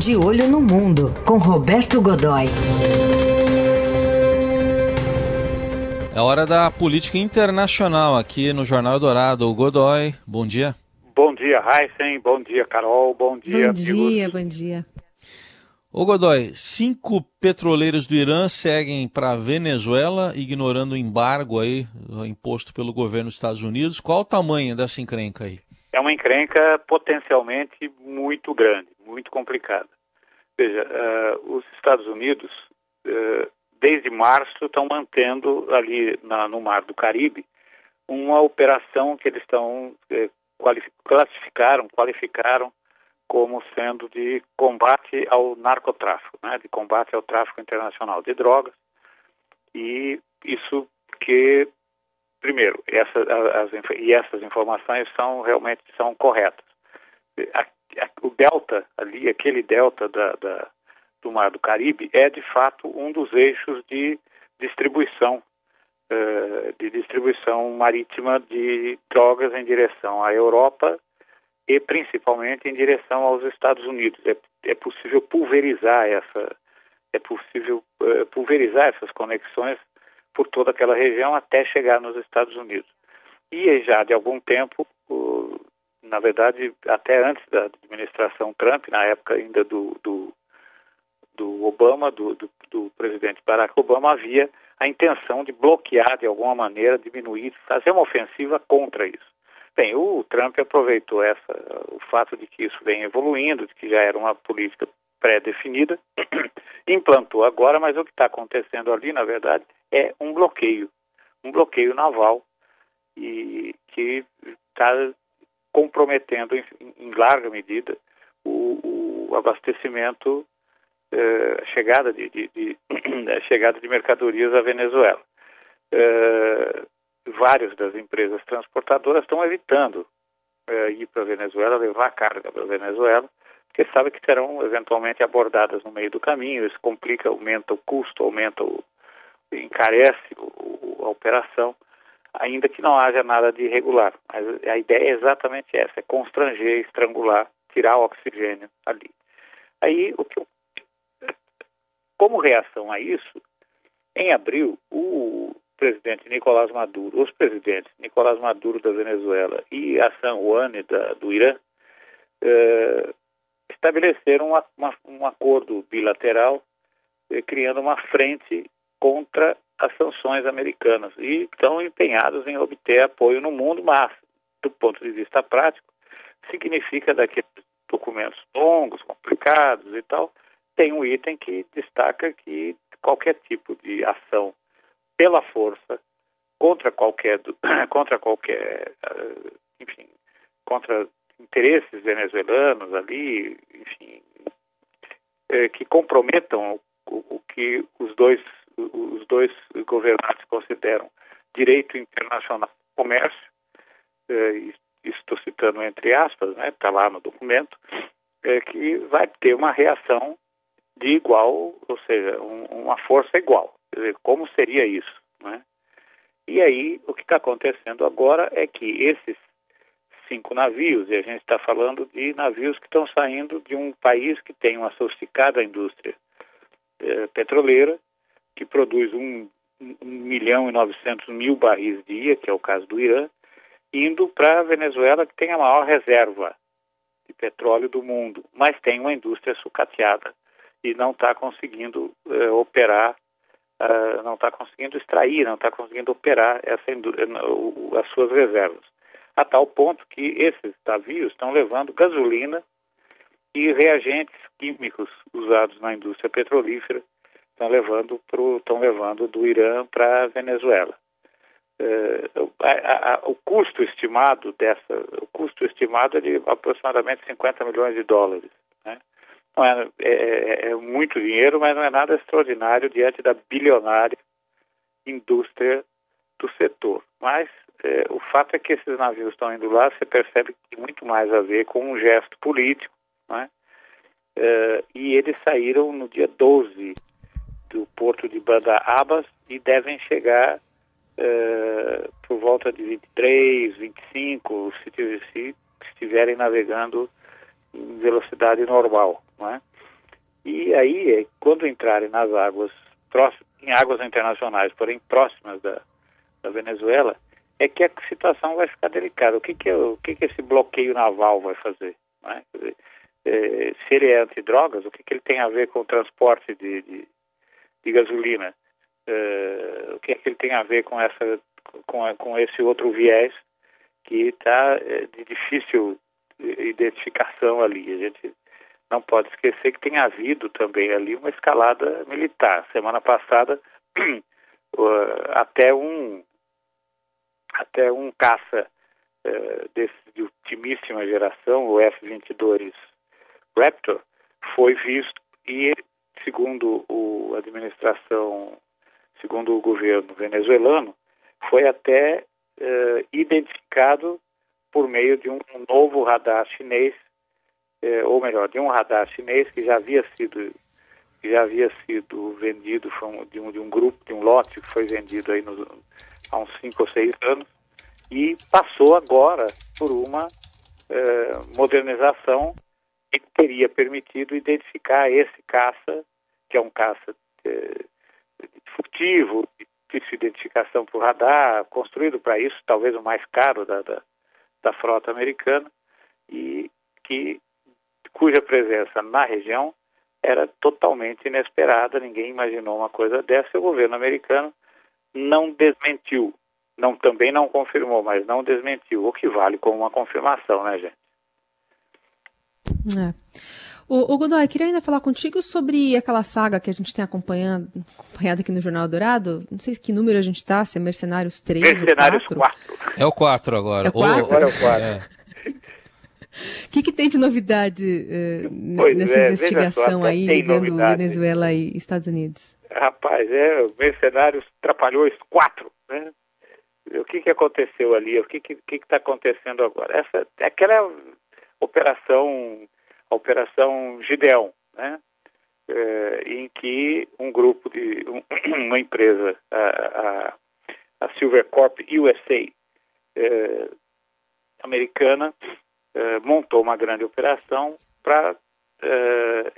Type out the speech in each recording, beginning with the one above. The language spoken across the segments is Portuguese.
De Olho no Mundo, com Roberto Godoy. É hora da política internacional aqui no Jornal Dourado. Godoy, bom dia. Bom dia, Heisen. Bom dia, Carol. Bom dia, Bom dia, bom dia. Ô Godoy, cinco petroleiros do Irã seguem para a Venezuela, ignorando o embargo aí imposto pelo governo dos Estados Unidos. Qual o tamanho dessa encrenca aí? É uma encrenca potencialmente muito grande, muito complicada. Veja, uh, os Estados Unidos, uh, desde março, estão mantendo ali na, no Mar do Caribe uma operação que eles estão uh, classificaram, qualificaram como sendo de combate ao narcotráfico, né, de combate ao tráfico internacional de drogas. E isso que, primeiro, essa, as, e essas informações são realmente são corretas. O delta ali, aquele delta da, da, do Mar do Caribe, é de fato um dos eixos de distribuição uh, de distribuição marítima de drogas em direção à Europa e principalmente em direção aos Estados Unidos. É, é possível pulverizar essa é possível uh, pulverizar essas conexões por toda aquela região até chegar nos Estados Unidos. E já de algum tempo, na verdade, até antes da administração Trump, na época ainda do, do, do Obama, do, do, do presidente Barack Obama, havia a intenção de bloquear de alguma maneira, diminuir, fazer uma ofensiva contra isso. Bem, o Trump aproveitou essa, o fato de que isso vem evoluindo, de que já era uma política pré-definida, implantou agora, mas o que está acontecendo ali, na verdade, é um bloqueio, um bloqueio naval e que está comprometendo em, em, larga medida o, o abastecimento, eh, chegada de, de, de chegada de mercadorias à Venezuela. Eh, várias das empresas transportadoras estão evitando é, ir para a Venezuela, levar carga para a Venezuela, porque sabem que serão eventualmente abordadas no meio do caminho, isso complica, aumenta o custo, aumenta o, encarece a operação, ainda que não haja nada de irregular. Mas a ideia é exatamente essa, é constranger, estrangular, tirar o oxigênio ali. Aí, o que, como reação a isso, em abril, o presidente Nicolás Maduro, os presidentes Nicolás Maduro da Venezuela e Hassan Rouhani da, do Irã, eh, estabeleceram uma, uma, um acordo bilateral eh, criando uma frente contra as sanções americanas. E estão empenhados em obter apoio no mundo, mas, do ponto de vista prático, significa daqueles documentos longos, complicados e tal, tem um item que destaca que qualquer tipo de ação pela força contra qualquer contra qualquer eh, enfim contra interesses venezuelanos ali enfim é, que comprometam o, o, que os dois os dois governantes consideram direito internacional comércio é, estou citando entre aspas né está lá no documento é, que vai ter uma reação de igual ou seja um, uma força igual Quer dizer, como seria isso? Né? E aí, o que está acontecendo agora é que esses cinco navios, e a gente está falando de navios que estão saindo de um país que tem uma sofisticada indústria é, petroleira, que produz um, um milhão e novecentos mil barris dia, que é o caso do Irã, indo para a Venezuela, que tem a maior reserva de petróleo do mundo, mas tem uma indústria sucateada e não está conseguindo é, operar uh, não está conseguindo extrair, não está conseguindo operar essa, as suas reservas. A tal ponto que esses navios estão levando gasolina e reagentes químicos usados na indústria petrolífera estão levando pro, estão levando do Irã para a Venezuela. Uh, a, a, o custo estimado dessa, o custo estimado é de aproximadamente 50 milhões de dólares. Né? Não é, é, é, é muito dinheiro, mas não é nada extraordinário diante da bilionária indústria do setor. Mas é, o fato é que esses navios estão indo lá, você percebe que tem muito mais a ver com um gesto político, né? É, e eles saíram no dia 12 do porto de Banda Abbas e devem chegar é, por volta de 23, 25, se, se estiverem navegando em velocidade normal. Né? E aí, quando entrarem nas águas em águas internacionais, porém próximas da, da Venezuela, é que a situação vai ficar delicada. O que, que, é, o que, que esse bloqueio naval vai fazer? Né? Dizer, é, se ele é antidrogas, o que, que ele tem a ver com o transporte de, de, de gasolina? É, o que, que ele tem a ver com, essa, com, com esse outro viés que está é, de difícil identificação ali? A gente não pode esquecer que tem havido também ali uma escalada militar. Semana passada, até um até um caça uh, desse, de ultimíssima geração, o F-22 Raptor, foi visto e, segundo o, a administração, segundo o governo venezuelano, foi até uh, identificado por meio de um novo radar chinês é, ou melhor, de um radar chinês que já havia sido que já havia sido vendido de, um, de um grupo, de um lote que foi vendido aí nos, há uns cinco ou seis anos e passou agora por uma é, modernização que teria permitido identificar esse caça, que é um caça é, furtivo, difícil identificação por radar, construído para isso, talvez o mais caro da, da, da frota americana, e que cuja presença na região era totalmente inesperada, ninguém imaginou uma coisa dessa, e o governo americano não desmentiu, não também não confirmou, mas não desmentiu, o que vale como uma confirmação, né, gente? É. O, o Godoy, queria ainda falar contigo sobre aquela saga que a gente tem acompanhado, acompanhado aqui no Jornal Dourado. Não sei que número a gente está, se é Mercenários 3 Mercenários ou 4. 4. É o 4 agora. É o 4? Agora é o 4. É. O que, que, tem de novidade uh, nessa é, investigação só, aí, ligando Venezuela e Estados Unidos? Rapaz, é, o Mercenários Trapalhões 4, né? O que, que aconteceu ali? O que está que, que tá acontecendo agora? Essa, aquela operação, a operação Gideão, né? É, em que um grupo de um, uma empresa, a, a, a Silvercorp USA é, americana, eh, montou uma grande operação para eh,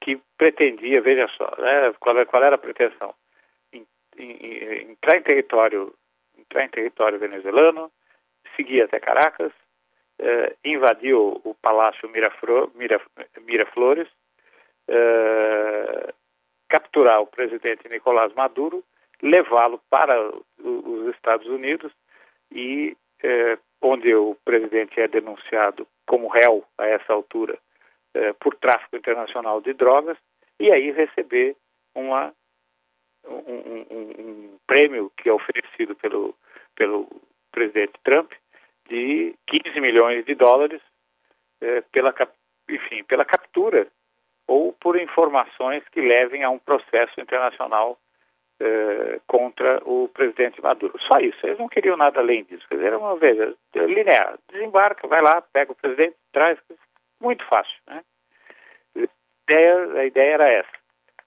que pretendia, veja só, né, qual, qual, era a pretensão? Em, em, entrar em território, entrar em território venezuelano, seguir até Caracas, eh, invadir o, Palácio Mirafro, Mira, Miraflores, capturar o presidente Nicolás Maduro, levá-lo para os Estados Unidos e onde o presidente é denunciado como réu a essa altura eh, por tráfico internacional de drogas e aí receber uma, um, um, um, prêmio que é oferecido pelo, pelo presidente Trump 15 milhões de dólares eh, pela, enfim, pela captura ou por informações que levem a um processo internacional eh, contra o presidente Maduro. Só isso, eles não queriam nada além disso. Quer dizer, era uma vez linear. Desembarca, vai lá, pega o presidente, traz. Muito fácil, né? A ideia, a ideia era essa.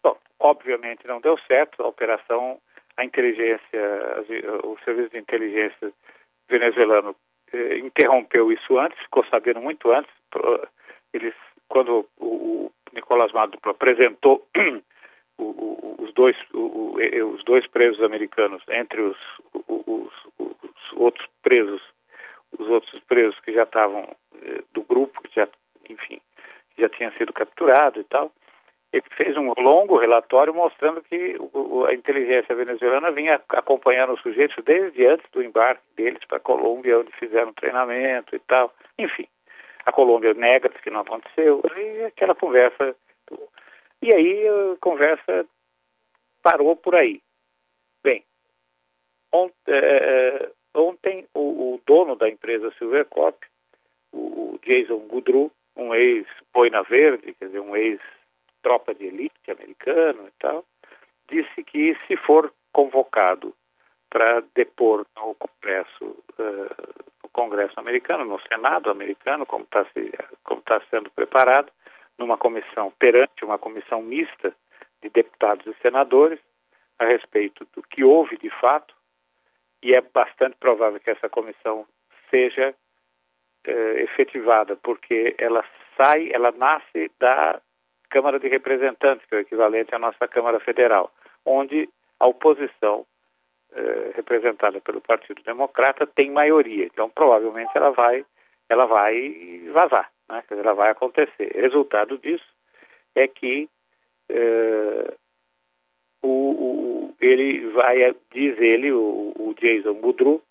Bom, obviamente não deu certo, a operação, a inteligência, o serviço de inteligência venezuelano eh, interrompeu isso antes, ficou sabendo muito antes. Eles, quando o, o Nicolás Maduro apresentou os dois, os dois presos americanos entre os, os, os, outros presos, os outros presos que já estavam eh, do grupo, que já, enfim, já tinha sido capturado e tal, ele fez um longo relatório mostrando que a inteligência venezuelana vinha acompanhando os sujeitos desde antes do embarque deles para a Colômbia, onde fizeram treinamento e tal. Enfim, a Colômbia nega que não aconteceu, e aquela conversa e aí a conversa parou por aí. Bem, ont, é, é, ontem o, o, dono da empresa Silvercorp, o Jason Goodrew, um ex-boina verde, quer dizer, um ex-tropa de elite americano e tal, disse que se for convocado para depor no Congresso, uh, no Congresso americano, no Senado americano, como está como tá sendo preparado, numa comissão, perante uma comissão mista de deputados e senadores, a respeito do que houve de fato, e é bastante provável que essa comissão seja eh, efetivada, porque ela sai, ela nasce da Câmara de Representantes, que é o equivalente à nossa Câmara Federal, onde a oposição, eh, representada pelo Partido Democrata, tem maioria. Então, provavelmente, ela vai, ela vai vazar, né? ela vai acontecer. Resultado disso é que eh, o, o, ele vai, diz ele, o, o Jason Boudreau,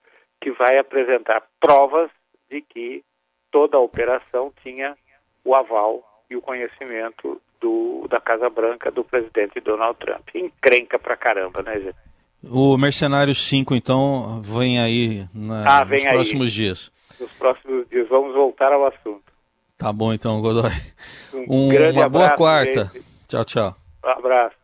que vai apresentar provas de que toda a operação tinha o aval e o conhecimento do, da Casa Branca do presidente Donald Trump. Encrenca pra caramba, né, gente? O Mercenário 5, então, vem aí na, ah, vem nos aí. próximos dias. Nos próximos dias. Vamos voltar ao assunto. Tá bom, então, Godoy. Um, um uma boa quarta. Gente. Tchau, tchau. Um abraço.